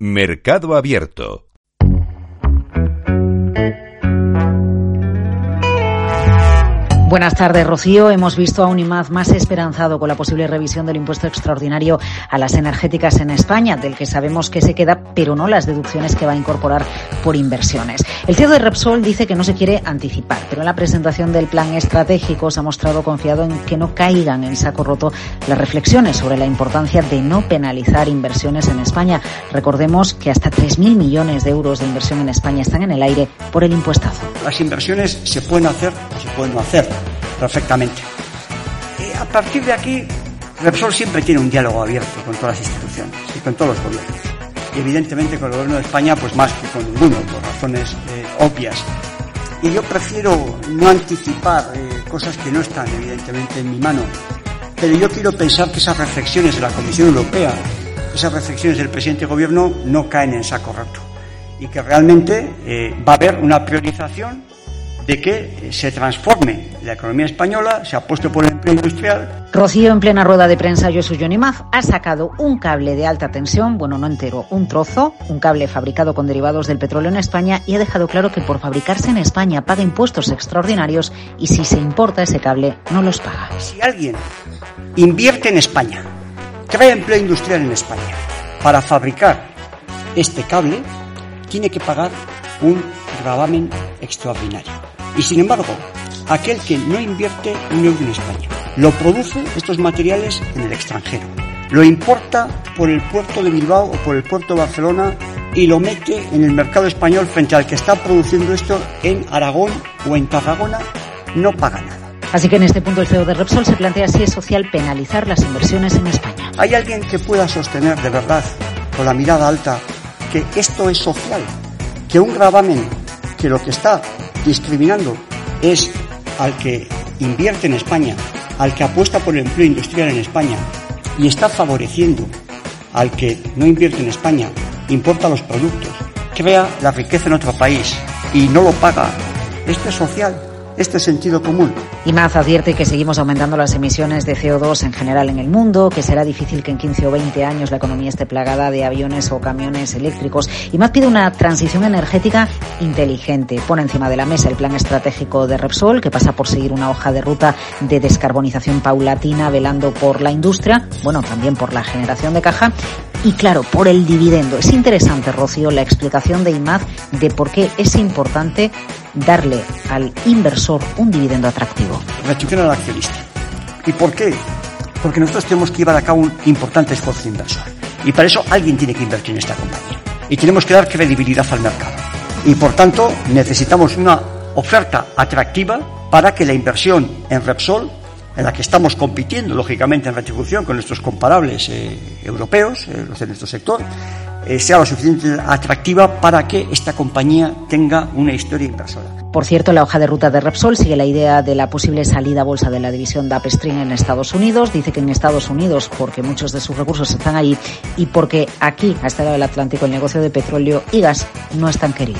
Mercado Abierto. Buenas tardes, Rocío. Hemos visto a un IMAZ más esperanzado con la posible revisión del impuesto extraordinario a las energéticas en España, del que sabemos que se queda, pero no las deducciones que va a incorporar por inversiones. El CEO de Repsol dice que no se quiere anticipar, pero en la presentación del plan estratégico se ha mostrado confiado en que no caigan en saco roto las reflexiones sobre la importancia de no penalizar inversiones en España. Recordemos que hasta 3.000 millones de euros de inversión en España están en el aire por el impuestazo. Las inversiones se pueden hacer o se pueden no hacer perfectamente. Y a partir de aquí, Repsol siempre tiene un diálogo abierto con todas las instituciones y con todos los gobiernos. Y evidentemente con el gobierno de España, pues más que con ninguno, por razones eh, obvias. Y yo prefiero no anticipar eh, cosas que no están evidentemente en mi mano. Pero yo quiero pensar que esas reflexiones de la Comisión Europea, esas reflexiones del presidente de gobierno no caen en saco roto. Y que realmente eh, va a haber una priorización de que se transforme la economía española, se ha puesto por el empleo industrial. Rocío, en plena rueda de prensa, Josu Jonimaz ha sacado un cable de alta tensión, bueno, no entero, un trozo, un cable fabricado con derivados del petróleo en España y ha dejado claro que por fabricarse en España paga impuestos extraordinarios y si se importa ese cable no los paga. Si alguien invierte en España, crea empleo industrial en España para fabricar este cable, tiene que pagar un gravamen extraordinario. Y sin embargo, aquel que no invierte un euro en España, lo produce estos materiales en el extranjero, lo importa por el puerto de Bilbao o por el puerto de Barcelona y lo mete en el mercado español frente al que está produciendo esto en Aragón o en Tarragona, no paga nada. Así que en este punto el CEO de Repsol se plantea si es social penalizar las inversiones en España. ¿Hay alguien que pueda sostener de verdad, con la mirada alta, que esto es social? Que un gravamen que lo que está discriminando es al que invierte en España, al que apuesta por el empleo industrial en España y está favoreciendo al que no invierte en España, importa los productos, crea la riqueza en otro país y no lo paga. Esto es social este sentido común. Más advierte que seguimos aumentando las emisiones de CO2 en general en el mundo, que será difícil que en 15 o 20 años la economía esté plagada de aviones o camiones eléctricos. Más pide una transición energética inteligente. Pone encima de la mesa el plan estratégico de Repsol, que pasa por seguir una hoja de ruta de descarbonización paulatina, velando por la industria, bueno, también por la generación de caja y claro, por el dividendo. Es interesante, Rocío, la explicación de IMAD de por qué es importante darle al inversor un dividendo atractivo. Restitución al accionista. ¿Y por qué? Porque nosotros tenemos que llevar a cabo un importante esfuerzo inversor. Y para eso alguien tiene que invertir en esta compañía. Y tenemos que dar credibilidad al mercado. Y por tanto necesitamos una oferta atractiva para que la inversión en Repsol en la que estamos compitiendo, lógicamente, en retribución con nuestros comparables eh, europeos, eh, los de nuestro sector, eh, sea lo suficientemente atractiva para que esta compañía tenga una historia inversora. Por cierto, la hoja de ruta de Repsol sigue la idea de la posible salida a bolsa de la división de Upstream en Estados Unidos. Dice que en Estados Unidos, porque muchos de sus recursos están allí y porque aquí, a este lado del Atlántico, el negocio de petróleo y gas no es tan querido.